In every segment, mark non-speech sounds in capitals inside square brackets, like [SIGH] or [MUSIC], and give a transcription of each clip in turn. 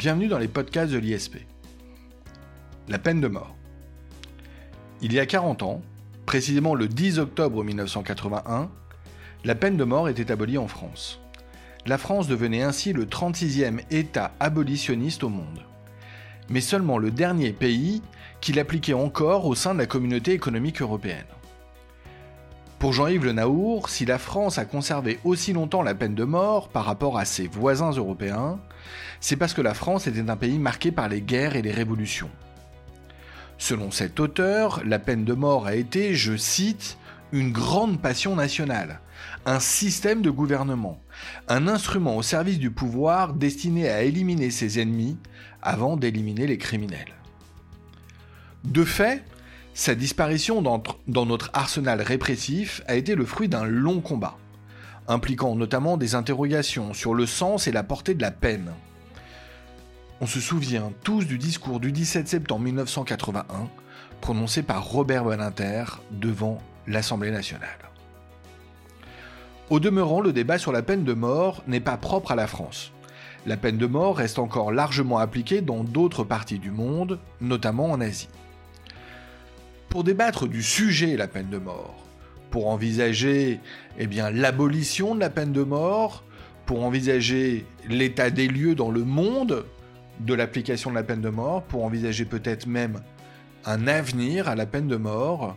Bienvenue dans les podcasts de l'ISP. La peine de mort. Il y a 40 ans, précisément le 10 octobre 1981, la peine de mort était abolie en France. La France devenait ainsi le 36e État abolitionniste au monde. Mais seulement le dernier pays qui l'appliquait encore au sein de la communauté économique européenne. Pour Jean-Yves Le Naour, si la France a conservé aussi longtemps la peine de mort par rapport à ses voisins européens, c'est parce que la France était un pays marqué par les guerres et les révolutions. Selon cet auteur, la peine de mort a été, je cite, une grande passion nationale, un système de gouvernement, un instrument au service du pouvoir destiné à éliminer ses ennemis avant d'éliminer les criminels. De fait, sa disparition dans, notre arsenal répressif a été le fruit d'un long combat, impliquant notamment des interrogations sur le sens et la portée de la peine. On se souvient tous du discours du 17 septembre 1981 prononcé par Robert Badinter devant l'Assemblée nationale. Au demeurant, le débat sur la peine de mort n'est pas propre à la France. La peine de mort reste encore largement appliquée dans d'autres parties du monde, notamment en Asie pour débattre du sujet la peine de mort, pour envisager eh l'abolition de la peine de mort, pour envisager l'état des lieux dans le monde de l'application de la peine de mort, pour envisager peut-être même un avenir à la peine de mort.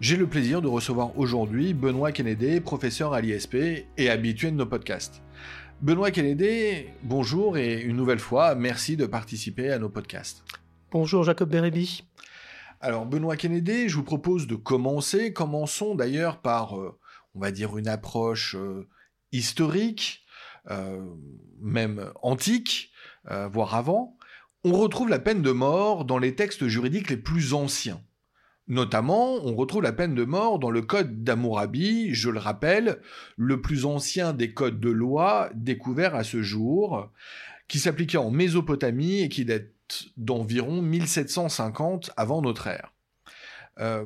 J'ai le plaisir de recevoir aujourd'hui Benoît Kennedy, professeur à l'ISP et habitué de nos podcasts. Benoît Kennedy, bonjour et une nouvelle fois, merci de participer à nos podcasts. Bonjour Jacob Bérébi. Alors Benoît Kennedy, je vous propose de commencer. Commençons d'ailleurs par, euh, on va dire, une approche euh, historique, euh, même antique, voire avant. On retrouve la peine de mort dans les textes juridiques les plus anciens. Notamment, on retrouve la peine de mort dans le code d'Amourabi, je le rappelle, le plus ancien des codes de loi découverts à ce jour, qui s'appliquait en Mésopotamie et qui date d'environ 1750 avant notre ère. Euh,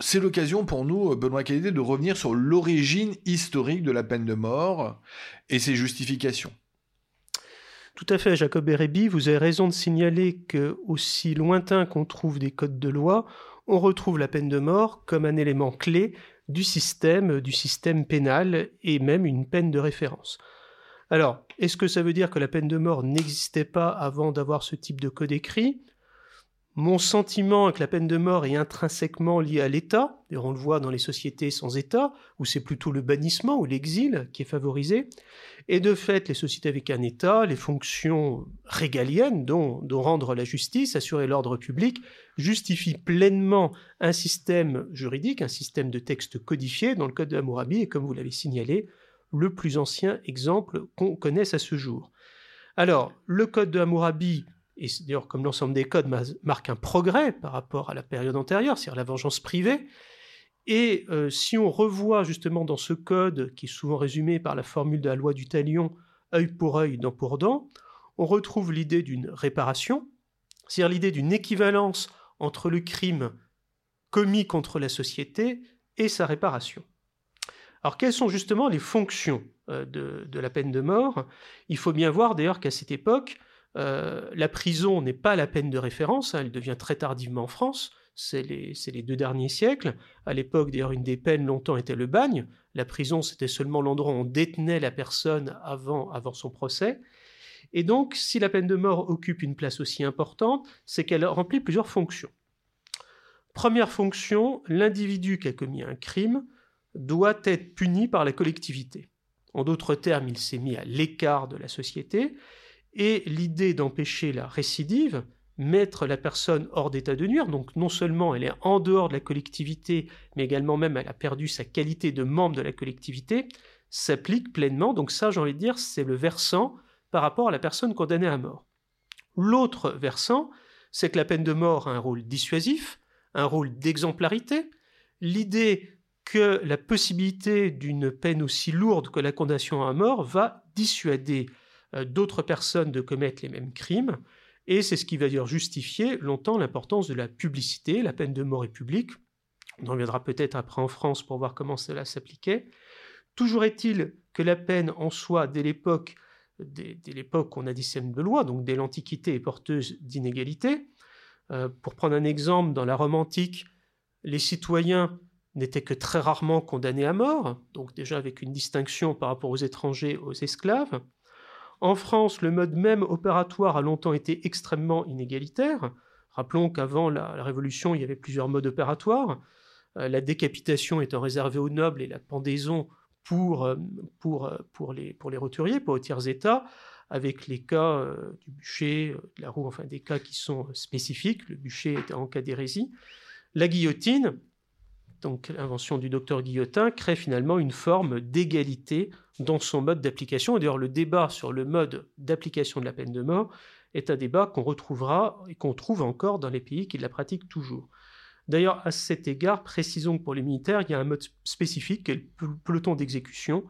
c'est l'occasion pour nous, Benoît Kennedy, de revenir sur l'origine historique de la peine de mort et ses justifications. Tout à fait, Jacob Erebi, vous avez raison de signaler que, aussi lointain qu'on trouve des codes de loi, on retrouve la peine de mort comme un élément clé du système, du système pénal et même une peine de référence. Alors, est-ce que ça veut dire que la peine de mort n'existait pas avant d'avoir ce type de code écrit? Mon sentiment est que la peine de mort est intrinsèquement liée à l'État, et on le voit dans les sociétés sans État, où c'est plutôt le bannissement ou l'exil qui est favorisé. Et de fait, les sociétés avec un État, les fonctions régaliennes, dont, rendre la justice, assurer l'ordre public, justifient pleinement un système juridique, un système de texte codifié dans le Code de Hammurabi, et comme vous l'avez signalé, le plus ancien exemple qu'on connaisse à ce jour. Alors, le code de Hammurabi, et d'ailleurs comme l'ensemble des codes, marque un progrès par rapport à la période antérieure, c'est-à-dire la vengeance privée. Et euh, si on revoit justement dans ce code, qui est souvent résumé par la formule de la loi du talion, œil pour œil, dent pour dent, on retrouve l'idée d'une réparation, c'est-à-dire l'idée d'une équivalence entre le crime commis contre la société et sa réparation. Alors quelles sont justement les fonctions euh, de, la peine de mort? Il faut bien voir d'ailleurs qu'à cette époque, euh, la prison n'est pas la peine de référence, hein, elle devient très tardivement en France, c'est les, deux derniers siècles. À l'époque, d'ailleurs, une des peines longtemps était le bagne. La prison, c'était seulement l'endroit où on détenait la personne avant, avant son procès. Et donc, si la peine de mort occupe une place aussi importante, c'est qu'elle remplit plusieurs fonctions. Première fonction, l'individu qui a commis un crime doit être puni par la collectivité. En d'autres termes, il s'est mis à l'écart de la société, et l'idée d'empêcher la récidive, mettre la personne hors d'état de nuire, donc non seulement elle est en dehors de la collectivité, mais également même elle a perdu sa qualité de membre de la collectivité, s'applique pleinement. Donc ça, j'ai envie de dire, c'est le versant par rapport à la personne condamnée à mort. L'autre versant, c'est que la peine de mort a un rôle dissuasif, un rôle d'exemplarité. L'idée que la possibilité d'une peine aussi lourde que la condamnation à mort va dissuader euh, d'autres personnes de commettre les mêmes crimes, et c'est ce qui va dire justifier longtemps l'importance de la publicité, la peine de mort est publique, on en reviendra peut-être après en France pour voir comment cela s'appliquait. Toujours est-il que la peine en soi, dès l'époque, dès, l'époque on a des systèmes de loi, donc dès l'Antiquité est porteuse d'inégalités. Euh, pour prendre un exemple, dans la Rome antique, les citoyens n'étaient que très rarement condamnés à mort, donc déjà avec une distinction par rapport aux étrangers, aux esclaves. En France, le mode même opératoire a longtemps été extrêmement inégalitaire. Rappelons qu'avant la, Révolution, il y avait plusieurs modes opératoires. Euh, la décapitation étant réservée aux nobles et la pendaison pour, euh, euh, pour, les, roturiers, pour les tiers états, avec les cas du bûcher, de la roue, enfin des cas qui sont spécifiques. Le bûcher était en cas d'hérésie. La guillotine, l'invention du docteur Guillotin, crée finalement une forme d'égalité dans son mode d'application. Et d'ailleurs, le débat sur le mode d'application de la peine de mort est un débat qu'on retrouvera et qu'on trouve encore dans les pays qui la pratiquent toujours. D'ailleurs, à cet égard, précisons que pour les militaires, il y a un mode spécifique, qui est le peloton d'exécution.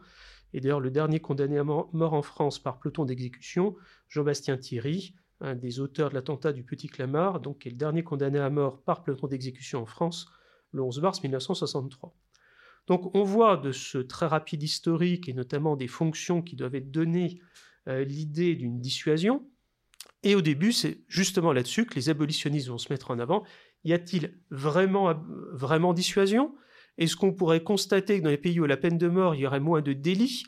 Et d'ailleurs, le dernier condamné à mort en France par peloton d'exécution, Jean-Bastien Thierry, un des auteurs de l'attentat du Petit Clamart, donc est le dernier condamné à mort par peloton d'exécution en France, le 11 mars 1963. Donc on voit de ce très rapide historique et notamment des fonctions qui doivent être données euh, l'idée d'une dissuasion. Et au début, c'est justement là-dessus que les abolitionnistes vont se mettre en avant. Y a-t-il vraiment, vraiment dissuasion? Est-ce qu'on pourrait constater que dans les pays où la peine de mort, il y aurait moins de délits?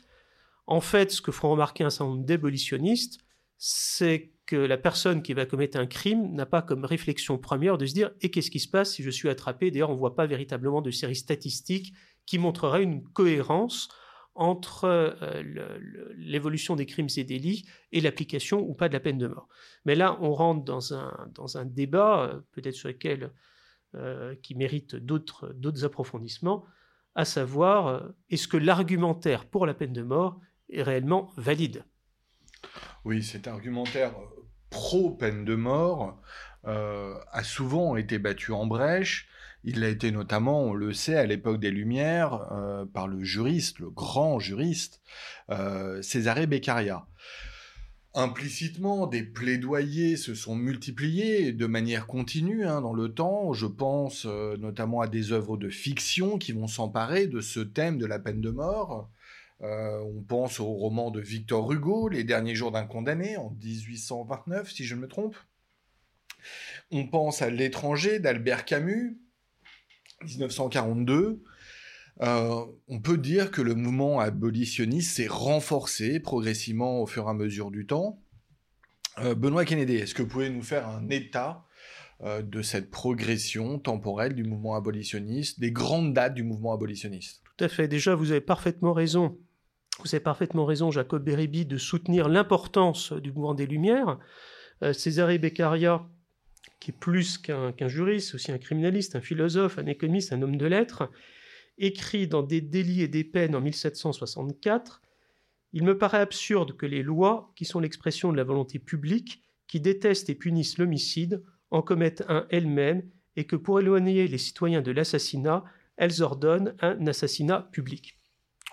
En fait, ce que feront remarquer un certain nombre d'abolitionnistes, c'est que la personne qui va commettre un crime n'a pas comme réflexion première de se dire et qu'est-ce qui se passe si je suis attrapé? D'ailleurs, on ne voit pas véritablement de séries statistiques qui montreraient une cohérence entre euh, l'évolution des crimes et délits et l'application ou pas de la peine de mort. Mais là, on rentre dans un, dans un débat, euh, peut-être sur lequel euh, qui mérite d'autres approfondissements, à savoir, est-ce que l'argumentaire pour la peine de mort est réellement valide? Oui, cet argumentaire pro-peine de mort a souvent été battu en brèche il a été notamment, on le sait, à l'époque des Lumières, euh, par le juriste, le grand juriste, euh, Césaré Beccaria. Implicitement, des plaidoyers se sont multipliés de manière continue hein, dans le temps. Je pense euh, notamment à des œuvres de fiction qui vont s'emparer de ce thème de la peine de mort. On pense au roman de Victor Hugo, Les derniers jours d'un condamné, en 1829, si je ne me trompe. On pense à L'étranger d'Albert Camus, 1942, euh, on peut dire que le mouvement abolitionniste s'est renforcé progressivement au fur et à mesure du temps. Euh, Benoît Kennedy, est-ce que vous pouvez nous faire un état euh, de cette progression temporelle du mouvement abolitionniste, des grandes dates du mouvement abolitionniste? Tout à fait. Déjà, vous avez parfaitement raison. Avez parfaitement raison, Jacob Beribi, de soutenir l'importance du mouvement des Lumières. César Beccaria qui est plus qu'un juriste, aussi un criminaliste, un philosophe, un économiste, un homme de lettres, écrit dans Des délits et des peines en 1764 Il me paraît absurde que les lois, qui sont l'expression de la volonté publique, qui détestent et punissent l'homicide, en commettent un elles-mêmes, et que pour éloigner les citoyens de l'assassinat, elles ordonnent un assassinat public.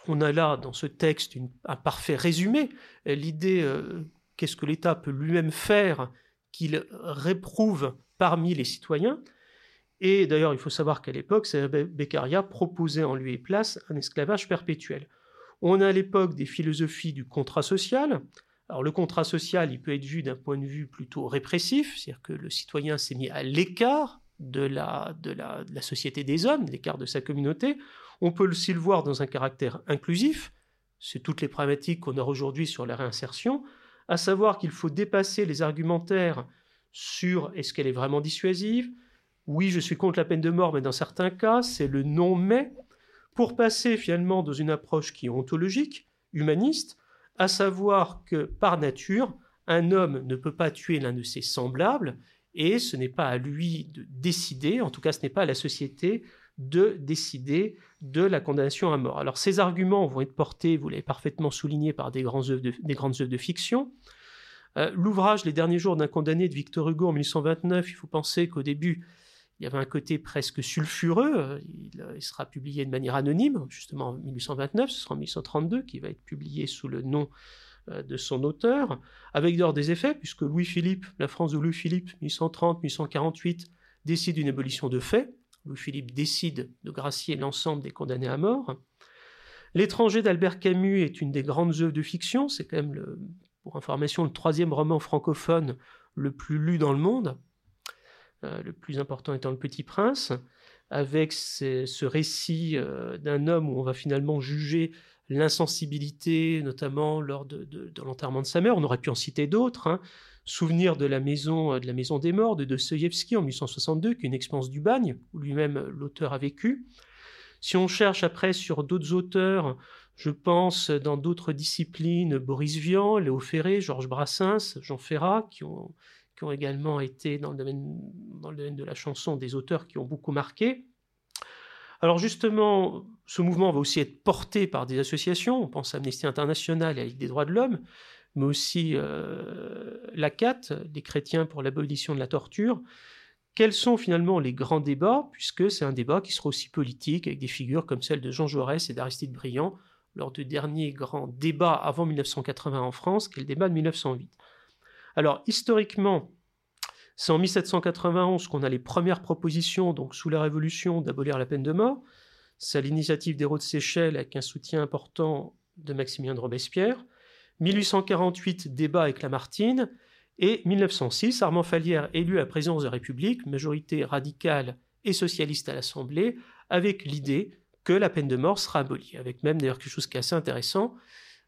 On a là, dans ce texte, un parfait résumé, l'idée euh, qu'est-ce que l'État peut lui-même faire qu'il réprouve parmi les citoyens? Et d'ailleurs, il faut savoir qu'à l'époque, Beccaria proposait en lieu et place un esclavage perpétuel. On a à l'époque des philosophies du contrat social. Alors le contrat social, il peut être vu d'un point de vue plutôt répressif, c'est-à-dire que le citoyen s'est mis à l'écart de la, de, la, de la société des hommes, l'écart de sa communauté. On peut aussi le voir dans un caractère inclusif, c'est toutes les problématiques qu'on a aujourd'hui sur la réinsertion à savoir qu'il faut dépasser les argumentaires sur est-ce qu'elle est vraiment dissuasive, oui, je suis contre la peine de mort, mais dans certains cas, c'est le non-mais, pour passer finalement dans une approche qui est ontologique, humaniste, à savoir que par nature, un homme ne peut pas tuer l'un de ses semblables, et ce n'est pas à lui de décider, en tout cas ce n'est pas à la société de décider de la condamnation à mort. Alors ces arguments vont être portés, vous l'avez parfaitement souligné, par des, grandes œuvres de, fiction. Euh, l'ouvrage Les derniers jours d'un condamné de Victor Hugo en 1829, il faut penser qu'au début, il y avait un côté presque sulfureux. Il, il, sera publié de manière anonyme, justement en 1829, ce sera en 1832 qui va être publié sous le nom euh, de son auteur, avec d'ailleurs des effets, puisque Louis-Philippe, la France de Louis-Philippe, 1830-1848, décide une abolition de fait, Louis-Philippe décide de gracier l'ensemble des condamnés à mort. L'étranger d'Albert Camus est une des grandes œuvres de fiction, c'est quand même pour information, le troisième roman francophone le plus lu dans le monde, euh, le plus important étant Le Petit Prince, avec ce, récit euh, d'un homme où on va finalement juger l'insensibilité, notamment lors de, l'enterrement de sa mère. On aurait pu en citer d'autres. Hein. Souvenir de la maison euh, de la maison des morts de Dostoïevski en 1862, qui est une expérience du bagne où lui-même l'auteur a vécu. Si on cherche après sur d'autres auteurs, je pense dans d'autres disciplines, Boris Vian, Léo Ferré, Georges Brassens, Jean Ferrat, qui ont, également été dans le, domaine, de la chanson des auteurs qui ont beaucoup marqué. Alors justement, ce mouvement va aussi être porté par des associations, on pense à Amnesty International et à la des droits de l'homme, mais aussi euh, l'ACAT, les chrétiens pour l'abolition de la torture. Quels sont finalement les grands débats, puisque c'est un débat qui sera aussi politique, avec des figures comme celles de Jean Jaurès et d'Aristide Briand, lors du dernier grand débat avant 1980 en France, qui est le débat de 1908. Alors, historiquement, c'est en 1791 qu'on a les premières propositions, donc sous la Révolution, d'abolir la peine de mort. C'est à l'initiative d'Hérault de Séchelles avec un soutien important de Maximilien de Robespierre. 1848, débat avec Lamartine. Et 1906, Armand Falière élu à la présidence de la République, majorité radicale et socialiste à l'Assemblée, avec l'idée que la peine de mort sera abolie. Avec même d'ailleurs quelque chose qui est assez intéressant,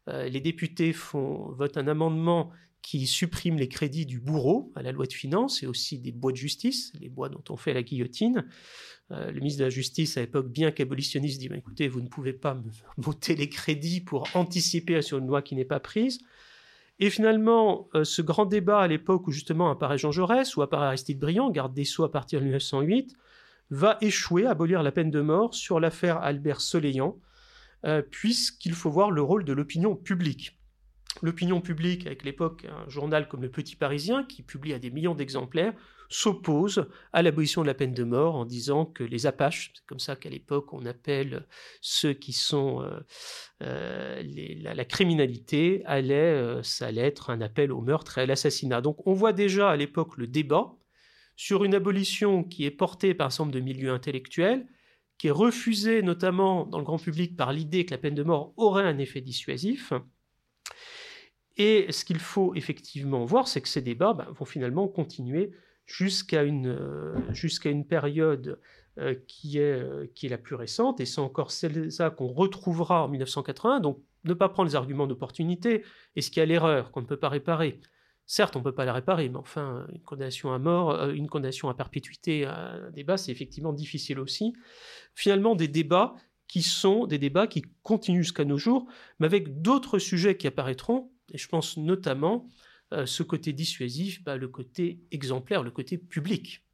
euh, les députés font, votent un amendement qui supprime les crédits du bourreau à la loi de finances et aussi des bois de justice, les bois dont on fait la guillotine. Euh, le ministre de la Justice, à l'époque, bien qu'abolitionniste, dit bah, écoutez, vous ne pouvez pas me [LAUGHS] voter les crédits pour anticiper sur une loi qui n'est pas prise. Et finalement, euh, ce grand débat à l'époque où justement apparaît Jean Jaurès ou apparaît Aristide Briand, garde des Sceaux à partir de 1908, va échouer à abolir la peine de mort sur l'affaire Albert Soleillant, euh, puisqu'il faut voir le rôle de l'opinion publique l'opinion publique, avec l'époque un journal comme Le Petit Parisien, qui publie à des millions d'exemplaires, s'oppose à l'abolition de la peine de mort en disant que les Apaches, c'est comme ça qu'à l'époque on appelle ceux qui sont euh, euh, la, criminalité, allait, euh, ça allait être un appel au meurtre et à l'assassinat. Donc on voit déjà à l'époque le débat sur une abolition qui est portée par un nombre de milieux intellectuels, qui est refusée notamment dans le grand public par l'idée que la peine de mort aurait un effet dissuasif, et ce qu'il faut effectivement voir, c'est que ces débats ben, vont finalement continuer jusqu'à une, euh, une période euh, qui, est, euh, qui est la plus récente, et c'est encore celle-là qu'on retrouvera en 1980. Donc, ne pas prendre les arguments d'opportunité, et ce qui a l'erreur qu'on ne peut pas réparer? Certes, on ne peut pas la réparer, mais enfin, une condamnation à mort, une condamnation à perpétuité, un débat, c'est effectivement difficile aussi. Finalement, des débats qui sont des débats qui continuent jusqu'à nos jours, mais avec d'autres sujets qui apparaîtront et je pense notamment euh, ce côté dissuasif, bah, le côté exemplaire, le côté public.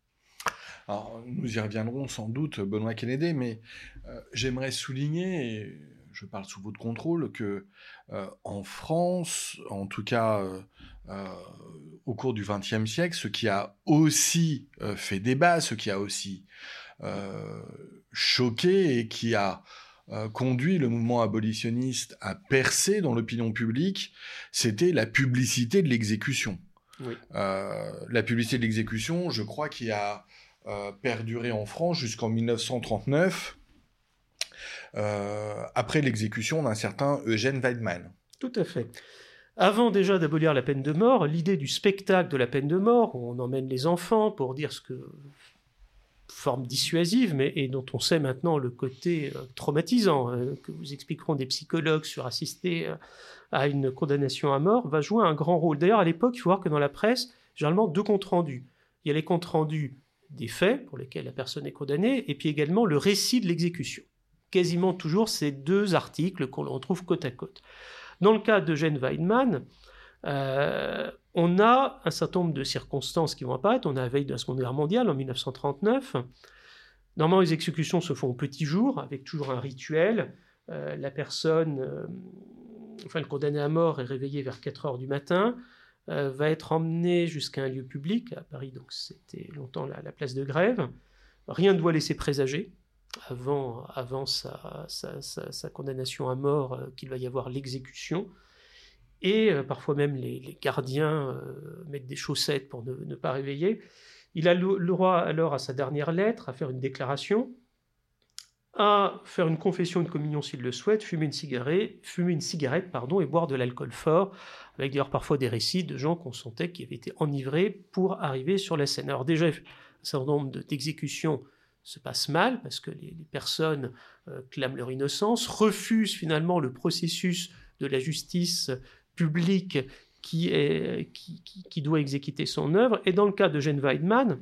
Nous y reviendrons sans doute, Benoît Kennedy, mais euh, j'aimerais souligner, et je parle sous votre contrôle, que euh, en France, en tout cas au cours du XXe siècle, ce qui a aussi fait débat, ce qui a aussi choqué et qui a euh, conduit le mouvement abolitionniste à percer dans l'opinion publique, c'était la publicité de l'exécution. Euh, la publicité de l'exécution, je crois, qui a euh, perduré en France jusqu'en 1939, après l'exécution d'un certain Eugène Weidmann. Tout à fait. Avant déjà d'abolir la peine de mort, l'idée du spectacle de la peine de mort, où on emmène les enfants pour dire ce que forme dissuasive, mais et dont on sait maintenant le côté euh, traumatisant, euh, que vous expliqueront des psychologues sur assister euh, à une condamnation à mort, va jouer un grand rôle. D'ailleurs, à l'époque, il faut voir que dans la presse, généralement deux comptes rendus. Il y a les comptes rendus des faits pour lesquels la personne est condamnée, et puis également le récit de l'exécution. Quasiment toujours ces deux articles qu'on retrouve côte à côte. Dans le cas d'Eugène Weidmann, euh, on a un certain nombre de circonstances qui vont apparaître. On a la veille de la Seconde Guerre mondiale en 1939. Normalement, les exécutions se font au petit jour, avec toujours un rituel. Euh, la personne, euh, enfin le condamné à mort, est réveillé vers 4 heures du matin, va être emmené jusqu'à un lieu public, à Paris, donc c'était longtemps la, place de grève. Rien ne doit laisser présager, avant, avant sa, condamnation à mort, qu'il va y avoir l'exécution et euh, parfois même les, gardiens euh, mettent des chaussettes pour ne, pas réveiller. Il a le, droit alors à sa dernière lettre, à faire une déclaration, à faire une confession, une communion s'il le souhaite, fumer une cigarette, fumer une cigarette pardon, et boire de l'alcool fort, avec d'ailleurs parfois des récits de gens qu'on sentait qui avaient été enivrés pour arriver sur la scène. Alors déjà, un certain nombre d'exécutions se passent mal parce que les, personnes euh, clament leur innocence, refusent finalement le processus de la justice publique qui, doit exécuter son œuvre. Et dans le cas de Jane Weidman,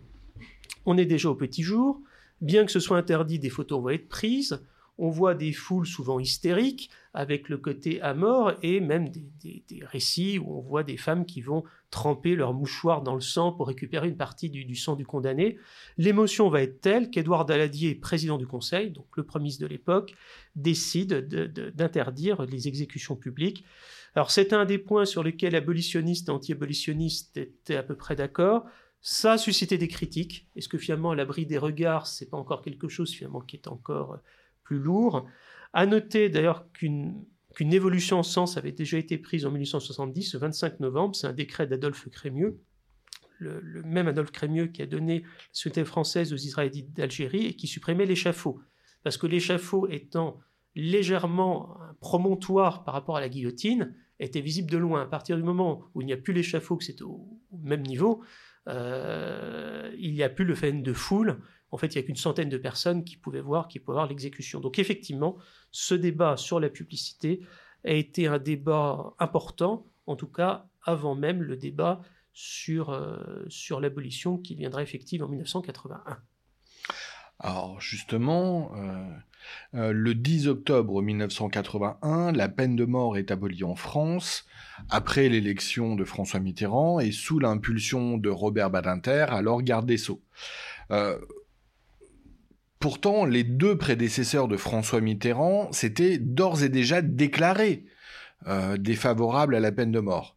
on est déjà au petit jour, Bien que ce soit interdit, des photos vont être prises. On voit des foules souvent hystériques, avec le côté à mort, et même des, récits où on voit des femmes qui vont tremper leur mouchoir dans le sang pour récupérer une partie du, sang du condamné. L'émotion va être telle qu'Édouard Daladier, président du Conseil, donc le premier de l'époque, décide d'interdire les exécutions publiques. Alors c'est un des points sur lesquels abolitionnistes et anti-abolitionnistes étaient à peu près d'accord. Ça a suscité des critiques. Est-ce que finalement, l'abri des regards, c'est pas encore quelque chose finalement qui est encore euh, plus lourd? À noter d'ailleurs qu'une évolution en sens avait déjà été prise en 1870, le 25 novembre. C'est un décret d'Adolphe Crémieux, le, même Adolphe Crémieux qui a donné la société française aux Israélites d'Algérie et qui supprimait l'échafaud. Parce que l'échafaud étant légèrement un promontoire par rapport à la guillotine, était visible de loin. À partir du moment où il n'y a plus l'échafaud, que c'est au, même niveau, euh, il n'y a plus le phénomène de foule. En fait, il n'y a qu'une centaine de personnes qui pouvaient voir, qui pouvaient voir l'exécution. Donc effectivement, ce débat sur la publicité a été un débat important, en tout cas avant même le débat sur, euh, sur l'abolition qui viendra effective en 1981. Alors justement, euh, le 10 octobre 1981, la peine de mort est abolie en France après l'élection de François Mitterrand et sous l'impulsion de Robert Badinter, alors garde des Sceaux. Euh, pourtant, les deux prédécesseurs de François Mitterrand s'étaient d'ores et déjà déclarés euh, défavorables à la peine de mort.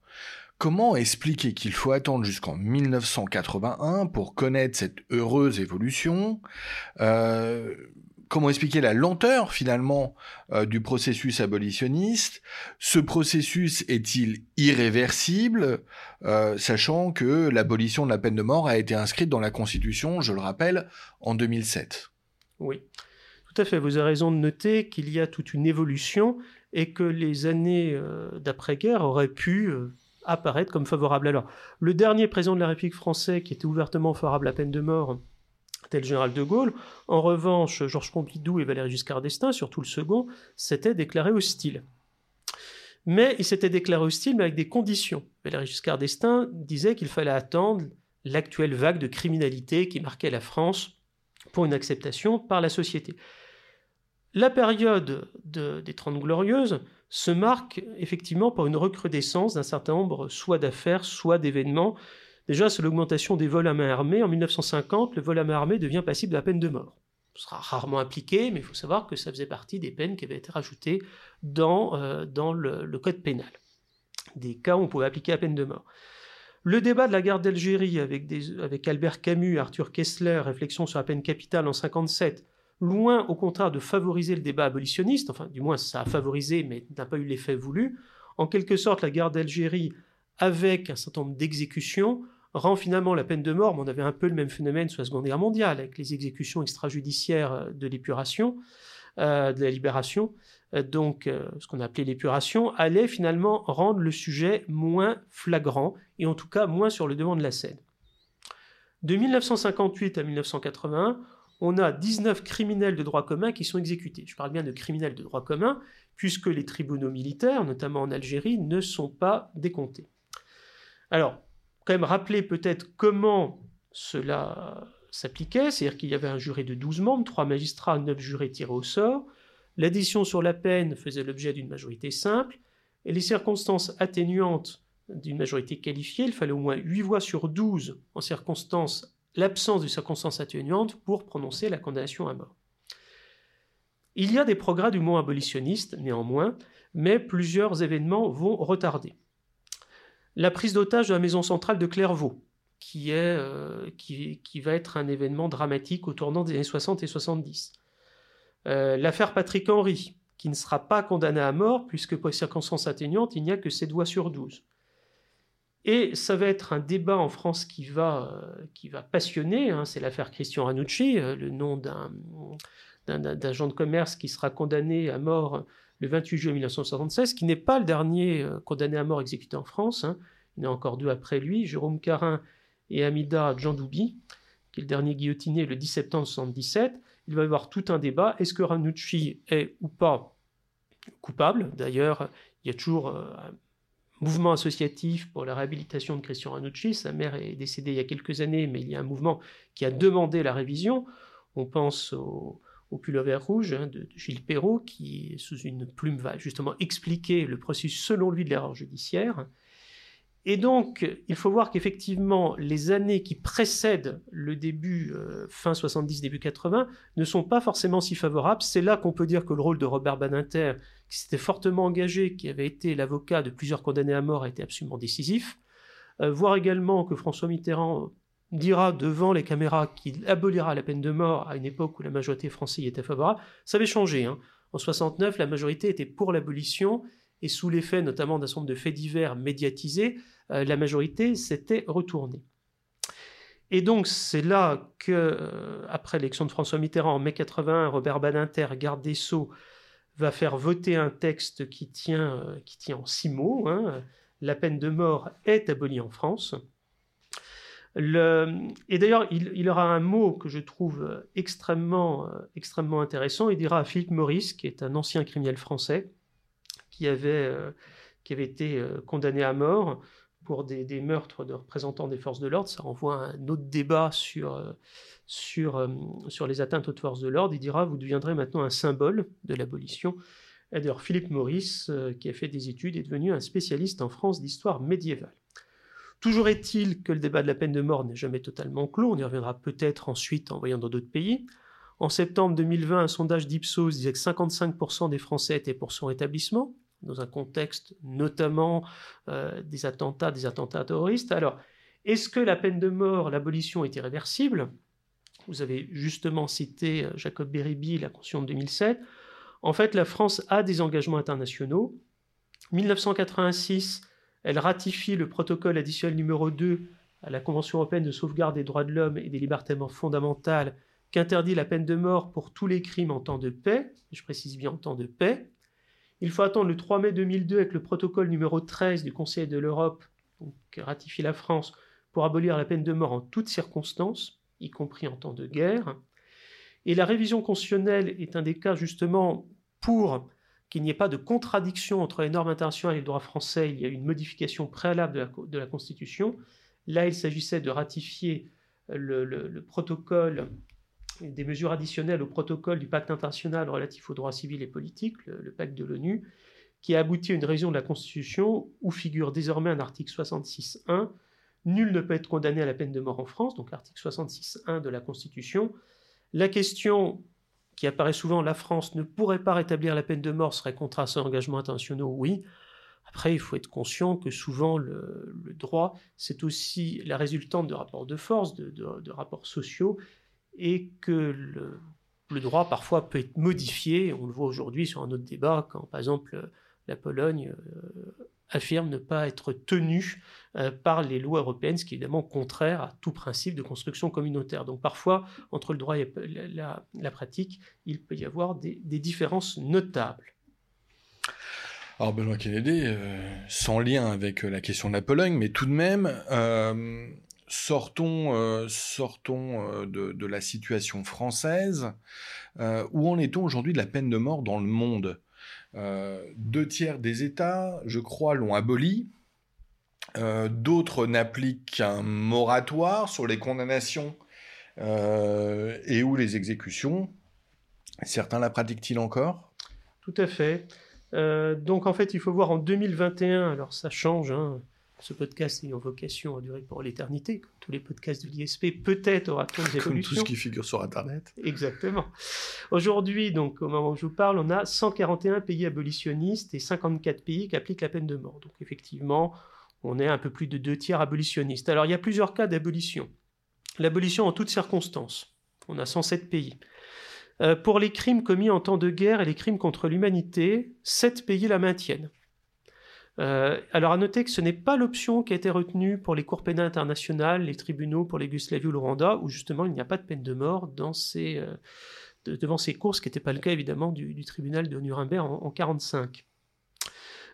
Comment expliquer qu'il faut attendre jusqu'en 1981 pour connaître cette heureuse évolution? Euh, comment expliquer la lenteur finalement euh, du processus abolitionniste? Ce processus est-il irréversible, euh, sachant que l'abolition de la peine de mort a été inscrite dans la Constitution, je le rappelle, en 2007 Oui, tout à fait. Vous avez raison de noter qu'il y a toute une évolution et que les années d'après-guerre auraient pu apparaître comme favorables. Alors, le dernier président de la République française qui était ouvertement favorable à la peine de mort, tel général de Gaulle. En revanche, Georges Pompidou et Valéry Giscard d'Estaing, surtout le second, s'étaient déclarés hostiles. Mais ils s'étaient déclarés hostiles, mais avec des conditions. Valéry Giscard d'Estaing disait qu'il fallait attendre l'actuelle vague de criminalité qui marquait la France pour une acceptation par la société. La période des Trente Glorieuses se marque effectivement par une recrudescence d'un certain nombre soit d'affaires, soit d'événements Déjà, c'est l'augmentation des vols à main armée. En 1950, le vol à main armée devient passible de la peine de mort. Ce sera rarement appliqué, mais il faut savoir que ça faisait partie des peines qui avaient été rajoutées dans, euh, le, code pénal. Des cas où on pouvait appliquer la peine de mort. Le débat de la guerre d'Algérie avec, avec Albert Camus, Arthur Kessler, Réflexion sur la peine capitale en 1957, loin au contraire de favoriser le débat abolitionniste, enfin du moins ça a favorisé mais n'a pas eu l'effet voulu, en quelque sorte la guerre d'Algérie avec un certain nombre d'exécutions rend finalement la peine de mort, mais on avait un peu le même phénomène sous la Seconde Guerre mondiale, avec les exécutions extrajudiciaires euh, de l'épuration, euh, de la libération, euh, donc ce qu'on appelait l'épuration, allait finalement rendre le sujet moins flagrant, et en tout cas moins sur le devant de la scène. De 1958 à 1981, on a 19 criminels de droit commun qui sont exécutés. Je parle bien de criminels de droit commun, puisque les tribunaux militaires, notamment en Algérie, ne sont pas décomptés. Alors, quand même rappeler peut-être comment cela s'appliquait, c'est-à-dire qu'il y avait un jury de 12 membres, 3 magistrats, 9 jurés tirés au sort, l'addition sur la peine faisait l'objet d'une majorité simple, et les circonstances atténuantes d'une majorité qualifiée, il fallait au moins 8 voix sur 12 en circonstances, l'absence de circonstances atténuantes pour prononcer la condamnation à mort. Il y a des progrès du mot abolitionniste, néanmoins, mais plusieurs événements vont retarder la prise d'otage de la maison centrale de Clairvaux, qui, euh, va être un événement dramatique au tournant des années 60 et 70. Euh, l'affaire Patrick Henry, qui ne sera pas condamné à mort, puisque pour les circonstances atténuantes, il n'y a que 7 voix sur 12. Et ça va être un débat en France qui va, euh, qui va passionner. Hein. c'est l'affaire Christian Ranucci, euh, le nom d'un agent de commerce qui sera condamné à mort le 28 juillet 1976, qui n'est pas le dernier euh, condamné à mort exécuté en France. Hein. Il y en a encore deux après lui, Jérôme Carin et Amida Djandoubi, qui est le dernier guillotiné le 10 septembre 1977. Il va y avoir tout un débat. Est-ce que Ranucci est ou pas coupable? D'ailleurs, il y a toujours mouvement associatif pour la réhabilitation de Christian Ranucci. Sa mère est décédée il y a quelques années, mais il y a un mouvement qui a demandé la révision. On pense au, au vert rouge hein, de, Gilles Perrault, qui, sous une plume, va justement expliquer le processus selon lui de l'erreur judiciaire. Et donc, il faut voir qu'effectivement, les années qui précèdent le début, euh, fin 70, début 80, ne sont pas forcément si favorables. C'est là qu'on peut dire que le rôle de Robert Badinter, qui s'était fortement engagé, qui avait été l'avocat de plusieurs condamnés à mort, a été absolument décisif. Euh, voir également que François Mitterrand dira devant les caméras qu'il abolira la peine de mort à une époque où la majorité française y était favorable, ça avait changé. Hein. En 69, la majorité était pour l'abolition et sous l'effet notamment d'un certain nombre de faits divers médiatisés, la majorité s'était retournée. Et donc c'est là que, euh, après l'élection de François Mitterrand en mai 81, Robert Badinter, garde des Sceaux, va faire voter un texte qui tient, euh, en six mots. Hein. La peine de mort est abolie en France. Et d'ailleurs, il, aura un mot que je trouve extrêmement, extrêmement intéressant. Il dira à Philippe Maurice, qui est un ancien criminel français, qui avait été condamné à mort pour des, meurtres de représentants des forces de l'ordre. Ça renvoie à un autre débat sur, euh, sur, euh, sur les atteintes aux forces de l'ordre. Il dira Vous deviendrez maintenant un symbole de l'abolition. D'ailleurs, Philippe Maurice, euh, qui a fait des études, est devenu un spécialiste en France d'histoire médiévale. Toujours est-il que le débat de la peine de mort n'est jamais totalement clos. On y reviendra peut-être ensuite en voyant dans d'autres pays. En septembre 2020, un sondage d'Ipsos disait que 55% des Français étaient pour son rétablissement dans un contexte notamment euh, des attentats, des attentats terroristes. Alors, est-ce que la peine de mort, l'abolition est irréversible? Vous avez justement cité euh, Jacob Beribi, la Constitution de 2007. En fait, la France a des engagements internationaux. 1986, elle ratifie le protocole additionnel numéro 2 à la Convention européenne de sauvegarde des droits de l'homme et des libertés fondamentales qui interdit la peine de mort pour tous les crimes en temps de paix, je précise bien en temps de paix. Il faut attendre le 3 mai 2002 avec le protocole numéro 13 du Conseil de l'Europe, qui ratifie la France, pour abolir la peine de mort en toutes circonstances, y compris en temps de guerre. Et la révision constitutionnelle est un des cas justement pour qu'il n'y ait pas de contradiction entre les normes internationales et le droit français. Il y a une modification préalable de la, Constitution. Là, il s'agissait de ratifier le protocole des mesures additionnelles au protocole du pacte international relatif aux droits civils et politiques, le, pacte de l'ONU, qui a abouti à une révision de la Constitution où figure désormais un article 66.1 Nul ne peut être condamné à la peine de mort en France, donc l'article 66.1 de la Constitution. La question qui apparaît souvent, la France ne pourrait pas rétablir la peine de mort, serait contraire à ses engagements internationaux, oui. Après, il faut être conscient que souvent le, droit, c'est aussi la résultante de rapports de force, de rapports sociaux, et que le, droit parfois peut être modifié. On le voit aujourd'hui sur un autre débat quand par exemple la Pologne euh, affirme ne pas être tenue euh, par les lois européennes, ce qui est évidemment contraire à tout principe de construction communautaire. Donc parfois, entre le droit et la, pratique, il peut y avoir des, différences notables. Alors Benoît Kennedy, euh, sans lien avec la question de la Pologne, mais tout de même, sortons, euh, sortons euh, de, la situation française. Euh, où en est-on aujourd'hui de la peine de mort dans le monde? Deux tiers des États, je crois, l'ont abolie. D'autres n'appliquent qu'un moratoire sur les condamnations et ou les exécutions. Certains la pratiquent-ils encore? Tout à fait. donc en fait, il faut voir en 2021, alors ça change, hein, ce podcast ayant vocation à durer pour l'éternité, comme tous les podcasts de l'ISP, peut-être aura-t-on des évolutions. Comme tout ce qui figure sur Internet. Exactement. Aujourd'hui, donc au moment où je vous parle, on a 141 pays abolitionnistes et 54 pays qui appliquent la peine de mort. Donc effectivement, on est un peu plus de deux tiers abolitionnistes. Alors il y a plusieurs cas d'abolition. L'abolition en toutes circonstances. On a 107 pays. Euh, pour les crimes commis en temps de guerre et les crimes contre l'humanité, 7 pays la maintiennent. Euh, alors à noter que ce n'est pas l'option qui a été retenue pour les cours pénales internationales, les tribunaux pour les ou le Rwanda, où justement il n'y a pas de peine de mort dans ces, devant ces cours, ce qui n'était pas le cas évidemment du, tribunal de Nuremberg en 1945.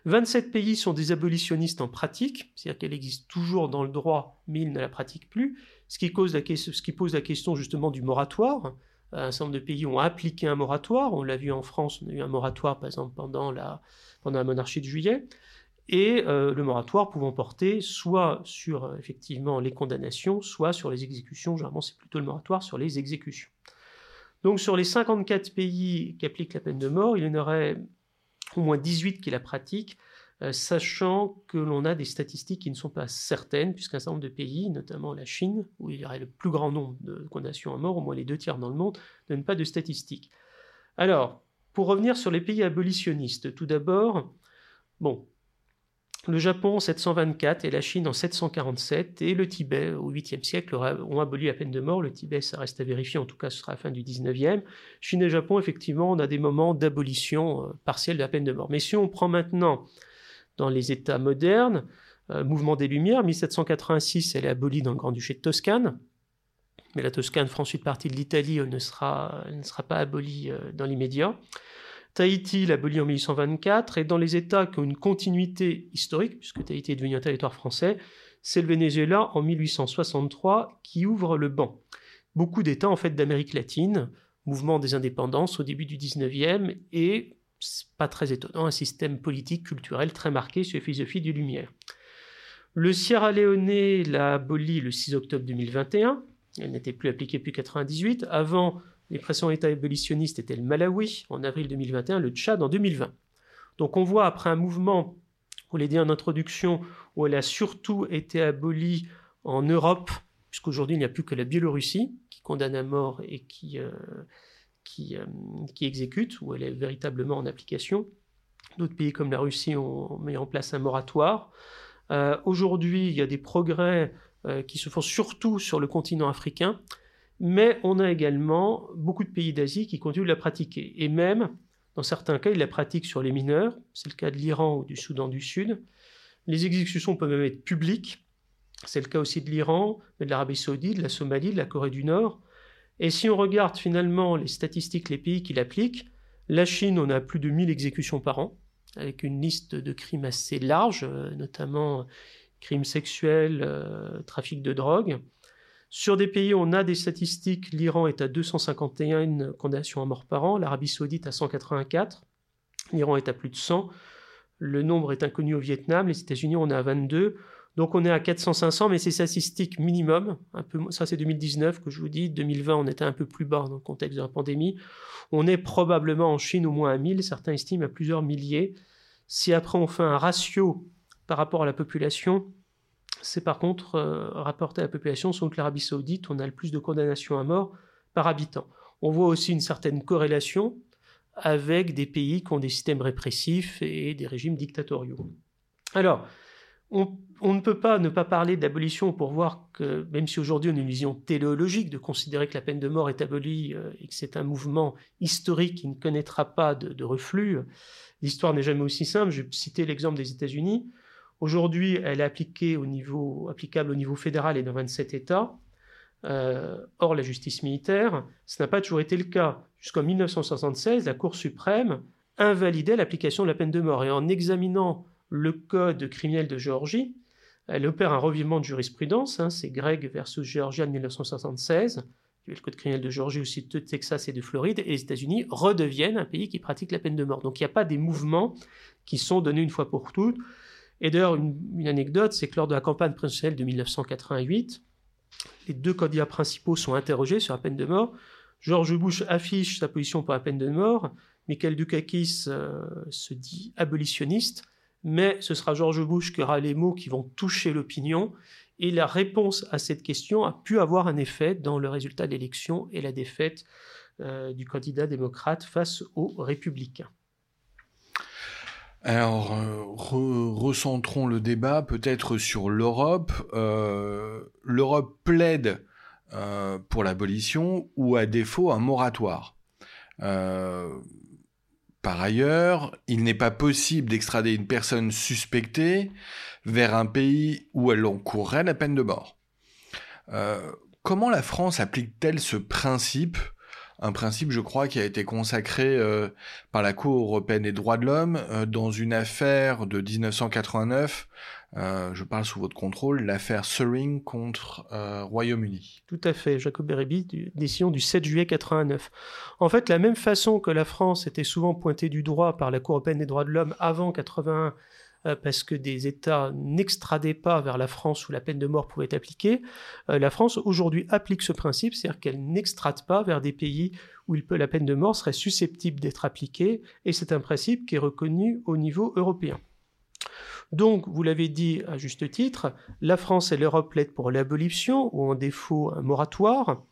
27 pays sont des abolitionnistes en pratique, c'est-à-dire qu'elle existe toujours dans le droit, mais ils ne la pratiquent plus, ce qui, pose la question justement du moratoire. Un certain nombre de pays ont appliqué un moratoire, on l'a vu en France, on a eu un moratoire par exemple pendant la, monarchie de juillet, et euh, le moratoire pouvant porter soit sur euh, effectivement les condamnations, soit sur les exécutions, généralement c'est plutôt le moratoire sur les exécutions. Donc sur les 54 pays qui appliquent la peine de mort, il y en aurait au moins 18 qui la pratiquent, euh, sachant que l'on a des statistiques qui ne sont pas certaines, puisqu'un certain nombre de pays, notamment la Chine, où il y aurait le plus grand nombre de condamnations à mort, au moins les deux tiers dans le monde, ne donnent pas de statistiques. Alors, pour revenir sur les pays abolitionnistes, tout d'abord, bon, le Japon en 724 et la Chine en 747 et le Tibet au 8e siècle ont aboli la peine de mort. Le Tibet, ça reste à vérifier, en tout cas ce sera à la fin du 19e. Chine et Japon, effectivement, on a des moments d'abolition euh, partielle de la peine de mort. Mais si on prend maintenant dans les États modernes, euh, mouvement des Lumières, 1786, elle est abolie dans le Grand-Duché de Toscane. Mais la Toscane fera ensuite partie de l'Italie, elle ne sera, ne sera pas abolie euh, dans l'immédiat. Tahiti l'abolit en 1824, et dans les États qui ont une continuité historique, puisque Tahiti est devenu un territoire français, c'est le Venezuela en 1863 qui ouvre le banc. Beaucoup d'États en fait d'Amérique latine, mouvement des indépendances au début du 19e, et pas très étonnant, un système politique, culturel très marqué sur la philosophie du Lumière. Le Sierra Leone l'a aboli le 6 octobre 2021, elle n'était plus appliquée depuis 1998. Avant, les précédents États abolitionnistes étaient le Malawi en avril 2021, le Tchad en 2020. Donc on voit après un mouvement, on l'a dit en introduction, où elle a surtout été abolie en Europe, puisqu'aujourd'hui il n'y a plus que la Biélorussie qui condamne à mort et qui, euh, euh, exécute, où elle est véritablement en application. D'autres pays comme la Russie ont mis en place un moratoire. Euh, aujourd'hui, il y a des progrès qui se font surtout sur le continent africain mais on a également beaucoup de pays d'Asie qui continuent de la pratiquer. Et même, dans certains cas, ils la pratiquent sur les mineurs. C'est le cas de l'Iran ou du Soudan du Sud. Les exécutions peuvent même être publiques. C'est le cas aussi de l'Iran, de l'Arabie saoudite, de la Somalie, de la Corée du Nord. Et si on regarde finalement les statistiques, les pays qui l'appliquent, la Chine, on a plus de 1000 exécutions par an, avec une liste de crimes assez large, euh, notamment crimes sexuels, euh, trafic de drogue. Sur des pays on a des statistiques, l'Iran est à 251 condamnations à mort par an, l'Arabie saoudite à 184, l'Iran est à plus de 100, le nombre est inconnu au Vietnam, les États-Unis on est à 22, donc on est à 400-500, mais c'est statistique minimum. Ça c'est 2019 que je vous dis. 2020 on était un peu plus bas dans le contexte de la pandémie. On est probablement en Chine au moins à 1000, certains estiment à plusieurs milliers. Si après on fait un ratio par rapport à la population, c'est par contre euh, rapporté à la population, selon que l'Arabie saoudite, on a le plus de condamnations à mort par habitant. On voit aussi une certaine corrélation avec des pays qui ont des systèmes répressifs et des régimes dictatoriaux. Alors, on, ne peut pas ne pas parler d'abolition pour voir que, même si aujourd'hui on a une vision téléologique de considérer que la peine de mort est abolie euh, et que c'est un mouvement historique qui ne connaîtra pas de, de reflux, l'histoire n'est jamais aussi simple. Je vais citer l'exemple des États-Unis. Aujourd'hui, elle est applicable au niveau fédéral et dans 27 États. Euh, or, la justice militaire, ce n'a pas toujours été le cas. Jusqu'en 1976, la Cour suprême invalidait l'application de la peine de mort. Et en examinant le code criminel de Géorgie, elle opère un revirement de jurisprudence. Hein, c'est Greg versus Georgia de 1976. Le code criminel de Géorgie aussi de Texas et de Floride. Et les États-Unis redeviennent un pays qui pratique la peine de mort. Donc il n'y a pas des mouvements qui sont donnés une fois pour toutes. Et d'ailleurs, une, anecdote, c'est que lors de la campagne présidentielle de 1988, les deux candidats principaux sont interrogés sur la peine de mort. George Bush affiche sa position pour la peine de mort. Michael Dukakis euh, se dit abolitionniste. Mais ce sera George Bush qui aura les mots qui vont toucher l'opinion. Et la réponse à cette question a pu avoir un effet dans le résultat de l'élection et la défaite euh, du candidat démocrate face aux républicains. Alors, euh, recentrons le débat peut-être sur l'Europe. Euh, L'Europe plaide euh, pour l'abolition ou à défaut un moratoire. Par ailleurs, il n'est pas possible d'extrader une personne suspectée vers un pays où elle encourrait la peine de mort. Comment la France applique-t-elle ce principe? Un principe, je crois, qui a été consacré euh, par la Cour européenne des droits de l'homme euh, dans une affaire de 1989. je parle sous votre contrôle, l'affaire Suring contre Royaume-Uni. Tout à fait, Jacob Berebi, décision du 7 juillet 89. En fait, la même façon que la France était souvent pointée du droit par la Cour européenne des droits de l'homme avant 81 euh, parce que des États n'extradaient pas vers la France où la peine de mort pouvait être appliquée, euh, la France aujourd'hui applique ce principe, c'est-à-dire qu'elle n'extrade pas vers des pays où la peine de mort serait susceptible d'être appliquée, et c'est un principe qui est reconnu au niveau européen. Donc, vous l'avez dit à juste titre, la France et l'Europe plaident pour l'abolition ou en défaut un moratoire.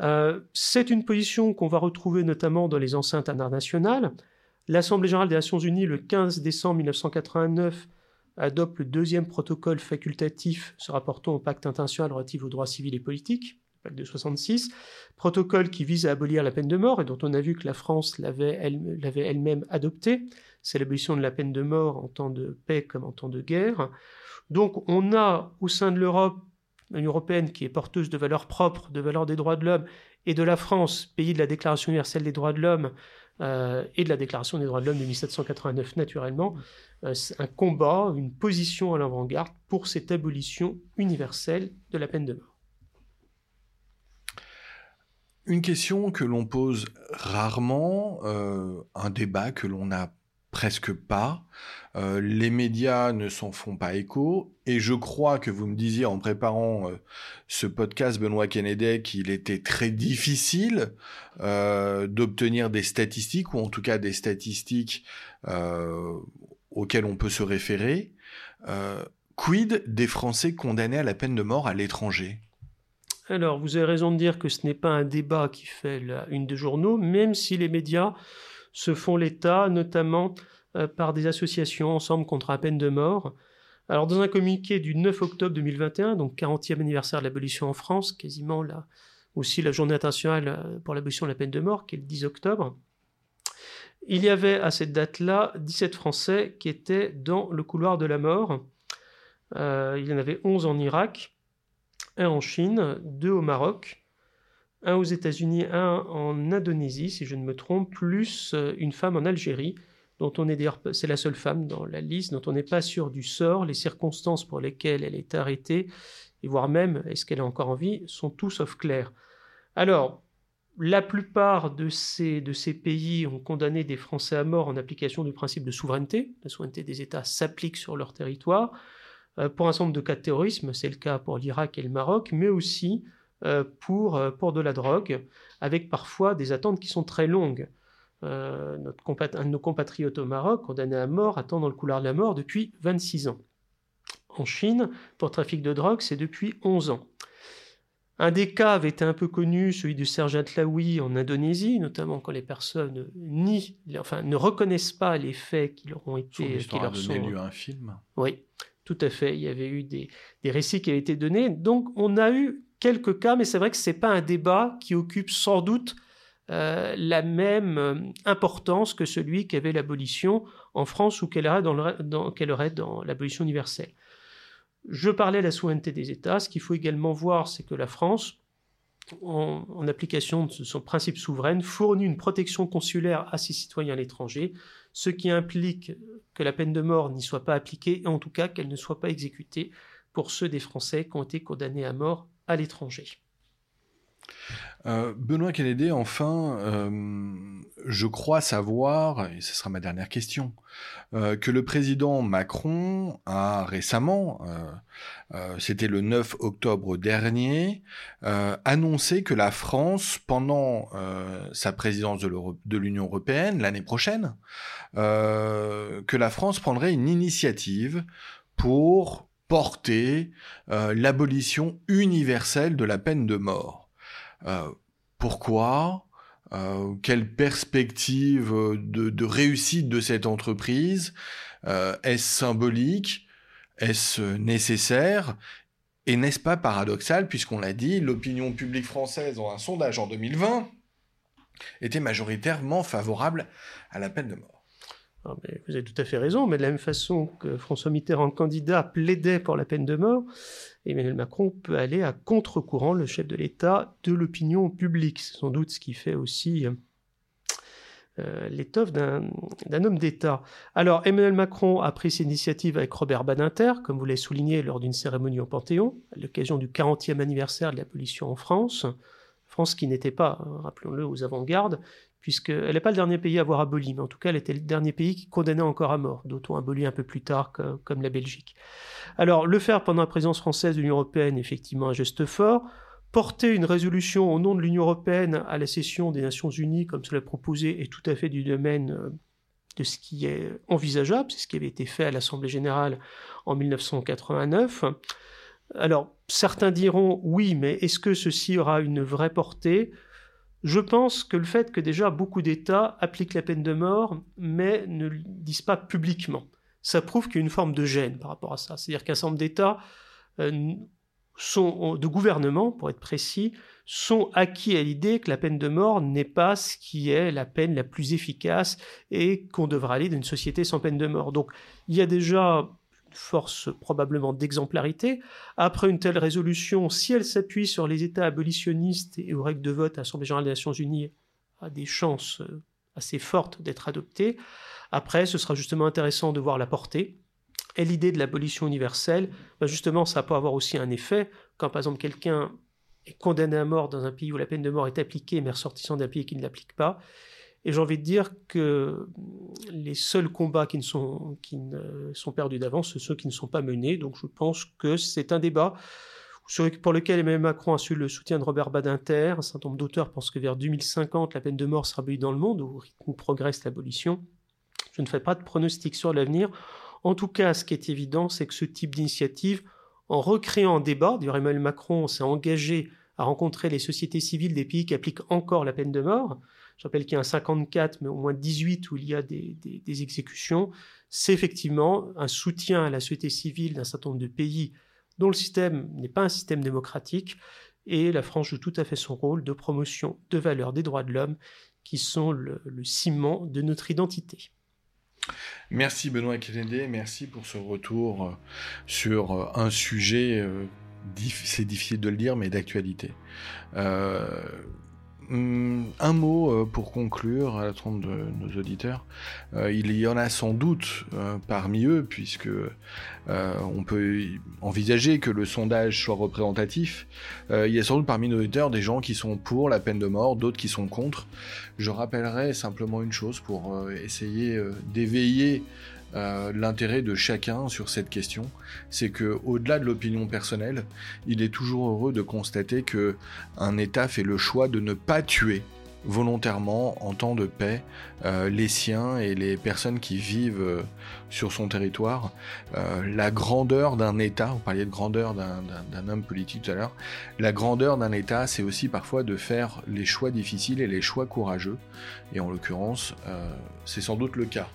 Euh, c'est une position qu'on va retrouver notamment dans les enceintes internationales. L'Assemblée générale des Nations unies, le 15 décembre 1989, adopte le deuxième protocole facultatif se rapportant au pacte international relatif aux droits civils et politiques, le pacte de 66, protocole qui vise à abolir la peine de mort et dont on a vu que la France l'avait elle-même adopté. C'est l'abolition de la peine de mort en temps de paix comme en temps de guerre. Donc on a au sein de l'Europe une européenne qui est porteuse de valeurs propres, de valeurs des droits de l'homme, et de la France, pays de la Déclaration universelle des droits de l'homme, euh, et de la Déclaration des droits de l'homme de 1789 naturellement, euh, un combat, une position à l'avant-garde pour cette abolition universelle de la peine de mort. Une question que l'on pose rarement, euh, un débat que l'on n'a presque pas. Euh, les médias ne s'en font pas écho. Et je crois que vous me disiez en préparant euh, ce podcast, Benoît Kennedy, qu'il était très difficile euh, d'obtenir des statistiques, ou en tout cas des statistiques auxquelles on peut se référer. quid des Français condamnés à la peine de mort à l'étranger? Alors, vous avez raison de dire que ce n'est pas un débat qui fait la une des journaux, même si les médias se font l'État, notamment euh, par des associations ensemble contre la peine de mort. Alors dans un communiqué du 9 octobre 2021, donc 40e anniversaire de l'abolition en France, quasiment aussi la journée internationale euh, pour l'abolition de la peine de mort, qui est le 10 octobre, il y avait à cette date-là 17 Français qui étaient dans le couloir de la mort. Euh, il y en avait 11 en Irak, un en Chine, deux au Maroc, un aux États-Unis, un en Indonésie, si je ne me trompe, plus euh, une femme en Algérie, dont on est d'ailleurs, c'est la seule femme dans la liste, dont on n'est pas sûr du sort, les circonstances pour lesquelles elle est arrêtée, et voire même est-ce qu'elle est encore en vie, sont tout sauf claires. Alors, la plupart de ces, de ces pays ont condamné des Français à mort en application du principe de souveraineté. La souveraineté des États s'applique sur leur territoire. Euh, pour un certain nombre de cas de terrorisme, c'est le cas pour l'Irak et le Maroc, mais aussi pour, euh, pour de la drogue, avec parfois des attentes qui sont très longues. Euh, notre un de nos compatriotes au Maroc, condamné à mort, attend dans le couloir de la mort depuis 26 ans. En Chine, pour trafic de drogue, c'est depuis 11 ans. Un des cas avait été un peu connu, celui du Serge Atlaoui en Indonésie, notamment quand les personnes nient, enfin, ne reconnaissent pas les faits qui leur ont été... Qui leur sont... lieu un film. Oui, tout à fait. Il y avait eu des, des récits qui avaient été donnés. Donc on a eu quelques cas, mais c'est vrai que ce n'est pas un débat qui occupe sans doute euh, la même euh, importance que celui qu'avait l'abolition en France ou qu'elle aurait dans, l'abolition universelle. Je parlais de la souveraineté des États. Ce qu'il faut également voir, c'est que la France, en, application de son principe souverain, fournit une protection consulaire à ses citoyens à l'étranger, ce qui implique que la peine de mort n'y soit pas appliquée, et en tout cas qu'elle ne soit pas exécutée pour ceux des Français qui ont été condamnés à mort à l'étranger. Euh, Benoît Kennedy, enfin, euh, je crois savoir, et ce sera ma dernière question, euh, que le président Macron a récemment, c'était le 9 octobre dernier, annoncé que la France, pendant sa présidence de l'Union européenne l'année prochaine, que la France prendrait une initiative pour porter l'abolition universelle de la peine de mort. Euh, pourquoi? Euh, Quelle perspective de, réussite de cette entreprise? Euh, Est-ce symbolique? Est-ce nécessaire? Et n'est-ce pas paradoxal, puisqu'on l'a dit, l'opinion publique française, dans un sondage en 2020, étaient majoritairement favorables à la peine de mort? Ah, vous avez tout à fait raison, mais de la même façon que François Mitterrand, candidat, plaidait pour la peine de mort, Emmanuel Macron peut aller à contre-courant, le chef de l'État, de l'opinion publique. C'est sans doute ce qui fait aussi euh, l'étoffe d'un homme d'État. Alors, Emmanuel Macron a pris cette initiative avec Robert Badinter, comme vous l'avez souligné lors d'une cérémonie au Panthéon, à l'occasion du 40e anniversaire de l'abolition en France. France qui n'était pas, rappelons-le, aux avant-gardes, puisqu'elle n'est pas le dernier pays à avoir aboli, mais en tout cas, elle était le dernier pays qui condamnait encore à mort, d'autres ont aboli un peu plus tard, comme, la Belgique. Alors, le faire pendant la présidence française de l'Union européenne, effectivement, un geste fort. Porter une résolution au nom de l'Union européenne à la session des Nations unies, comme cela proposé, est tout à fait du domaine euh, de ce qui est envisageable, c'est ce qui avait été fait à l'Assemblée générale en 1989. Alors, certains diront oui, mais est-ce que ceci aura une vraie portée? Je pense que le fait que déjà beaucoup d'États appliquent la peine de mort, mais ne le disent pas publiquement, ça prouve qu'il y a une forme de gêne par rapport à ça. C'est-à-dire qu'un certain nombre d'États euh, de gouvernement, pour être précis, sont acquis à l'idée que la peine de mort n'est pas ce qui est la peine la plus efficace et qu'on devra aller dans une société sans peine de mort. Donc il y a déjà force probablement d'exemplarité. Après une telle résolution, si elle s'appuie sur les États abolitionnistes et aux règles de vote à l'Assemblée générale des Nations unies, a des chances euh, assez fortes d'être adoptée. Après, ce sera justement intéressant de voir la portée. Et l'idée de l'abolition universelle, bah, justement, ça peut avoir aussi un effet. Quand par exemple quelqu'un est condamné à mort dans un pays où la peine de mort est appliquée, mais ressortissant d'un pays qui ne l'applique pas, et j'ai envie de dire que les seuls combats qui ne sont, qui ne sont perdus d'avance, ce sont ceux qui ne sont pas menés. Donc je pense que c'est un débat pour lequel Emmanuel Macron a su le soutien de Robert Badinter. Un certain nombre d'auteurs pensent que vers 2050, la peine de mort sera abolie dans le monde, au rythme où progresse l'abolition. Je ne fais pas de pronostic sur l'avenir. En tout cas, ce qui est évident, c'est que ce type d'initiative, en recréant un débat, d'ailleurs Emmanuel Macron s'est engagé à rencontrer les sociétés civiles des pays qui appliquent encore la peine de mort, je rappelle qu'il y a un 54, mais au moins 18 où il y a des, exécutions. C'est effectivement un soutien à la société civile d'un certain nombre de pays dont le système n'est pas un système démocratique. Et la France joue tout à fait son rôle de promotion de valeurs des droits de l'homme qui sont le, ciment de notre identité. Merci Benoît Kennedy, merci pour ce retour euh, sur euh, un sujet, euh, c'est difficile de le dire, mais d'actualité. Hum, un mot euh, pour conclure à la trompe de nos auditeurs. Euh, il y en a sans doute euh, parmi eux, puisque on peut envisager que le sondage soit représentatif. il y a sans doute parmi nos auditeurs des gens qui sont pour la peine de mort, d'autres qui sont contre. Je rappellerai simplement une chose pour essayer d'éveiller euh, l'intérêt de chacun sur cette question, c'est que au-delà de l'opinion personnelle, il est toujours heureux de constater que un État fait le choix de ne pas tuer volontairement en temps de paix euh, les siens et les personnes qui vivent euh, sur son territoire. la grandeur d'un État, vous parliez de grandeur d'un homme politique tout à l'heure, la grandeur d'un État, c'est aussi parfois de faire les choix difficiles et les choix courageux. Et en l'occurrence, c'est sans doute le cas.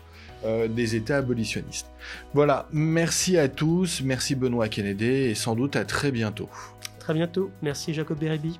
Euh, des États abolitionnistes. Voilà, merci à tous, merci Benoît Kennedy et sans doute à très bientôt. Très bientôt, merci Jacob Bérébi.